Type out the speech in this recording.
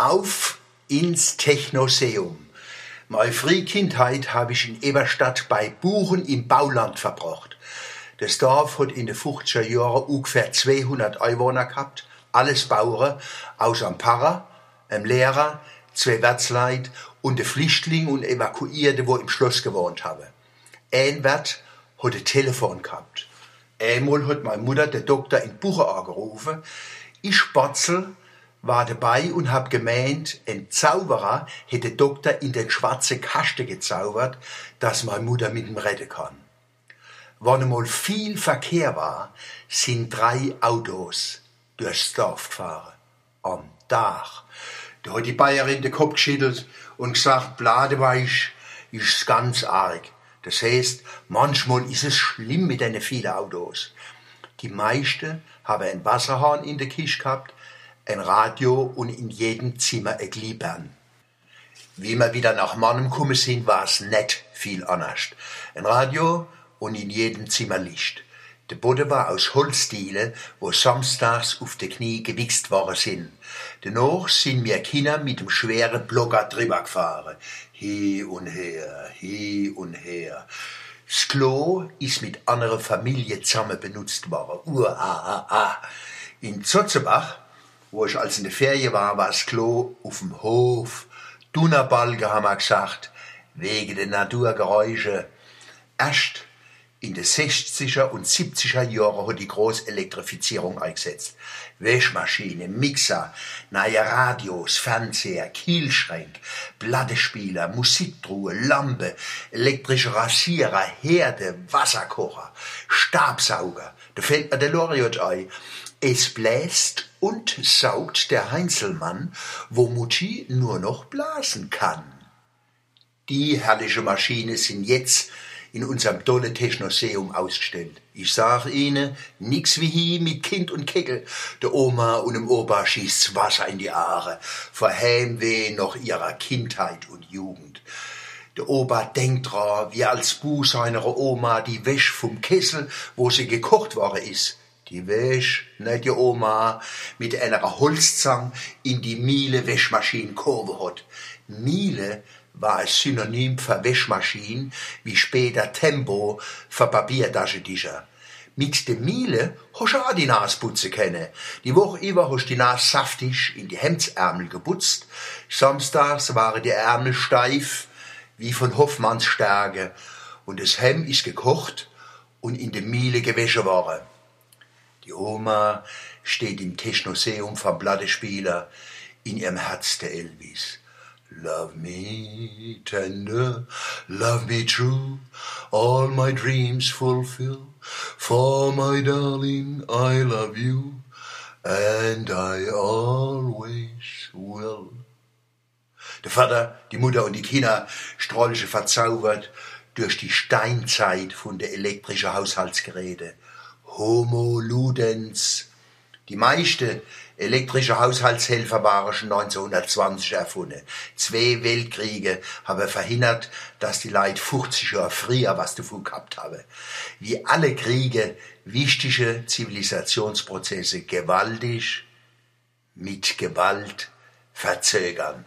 Auf ins Technoseum. Meine frühe Kindheit habe ich in Eberstadt bei Buchen im Bauland verbracht. Das Dorf hat in den 50er Jahren ungefähr 200 Einwohner gehabt. Alles Bauern, aus am Pfarrer, einem Lehrer, zwei Wirtsleit und der Flüchtling und Evakuierte, wo im Schloss gewohnt haben. Ein Wirt hat ein Telefon gehabt. Einmal hat meine Mutter den Doktor in Buche angerufen. Ich Spatzel war dabei und hab gemeint, ein Zauberer hätte Doktor in den schwarze Kaste gezaubert, dass meine Mutter mit ihm retten kann. Wann einmal viel Verkehr war, sind drei Autos durchs Dorf gefahren. Am Dach. Da hat die Bayerin den Kopf geschüttelt und gesagt, Bladeweich ist ganz arg. Das heißt, manchmal ist es schlimm mit den vielen Autos. Die meisten haben einen Wasserhahn in der Kiste gehabt, ein Radio und in jedem Zimmer ein Glühbirn. Wie wir wieder nach Mannem gekommen sind, war es nicht viel anders. Ein Radio und in jedem Zimmer Licht. Der Boden war aus Holzdiele, wo samstags auf de Knie gewichst worden sind. Danach sind wir Kinder mit dem schweren Blogger drüber gefahren. Hier und her, hier und her. Das Klo ist mit anderer Familie zusammen benutzt worden. Uah, ah, ah. In Zotzebach, wo ich als in der Ferien war, war das Klo auf dem Hof. Dunnerbalge haben wir gesagt, wegen der Naturgeräusche. Erst in den 60er und 70er Jahren hat die Großelektrifizierung eingesetzt. Wäschmaschine, Mixer, neue Radios, Fernseher, Kielschränk, Plattespieler, Musiktruhe, Lampe, elektrische Rasierer, Herde, Wasserkocher, Stabsauger. Da fällt mir der Loriot ein. Es bläst und saugt der Heinzelmann, wo Mutti nur noch blasen kann. Die herrliche Maschine sind jetzt in unserem tollen Technoseum ausgestellt. Ich sag Ihnen, nix wie hier mit Kind und Keckel. Der Oma und dem Opa schießt Wasser in die Aare, vor Heimweh noch ihrer Kindheit und Jugend. Der Opa denkt dran, wie als Bu seiner Oma die Wäsch vom Kessel, wo sie gekocht worden ist, die Wäsch, nicht die Oma, mit einer Holzzang in die Miele Wäschmaschine kurve hat. Miele war ein Synonym für Wäschmaschine, wie später Tempo für Papiertaschentücher. Mit de Miele hast du auch die Nasputze kennen. Die Woche über hast du die Nas saftig in die Hemdsärmel geputzt. Samstags waren die Ärmel steif, wie von Hoffmannsstärke. Und das Hemd ist gekocht und in de Miele gewäsche worden. Die Oma steht im Technoseum vom Plattespieler in ihrem Herz der Elvis. Love me tender, love me true, all my dreams fulfill. For my darling, I love you, and I always will. Der Vater, die Mutter und die Kinder strolche verzaubert durch die Steinzeit von der elektrischen Haushaltsgeräte. Homo ludens. Die meiste elektrische Haushaltshelfer waren schon 1920 erfunden. Zwei Weltkriege haben verhindert, dass die Leute 50 Jahre früher was davon gehabt haben. Wie alle Kriege wichtige Zivilisationsprozesse gewaltig mit Gewalt verzögern.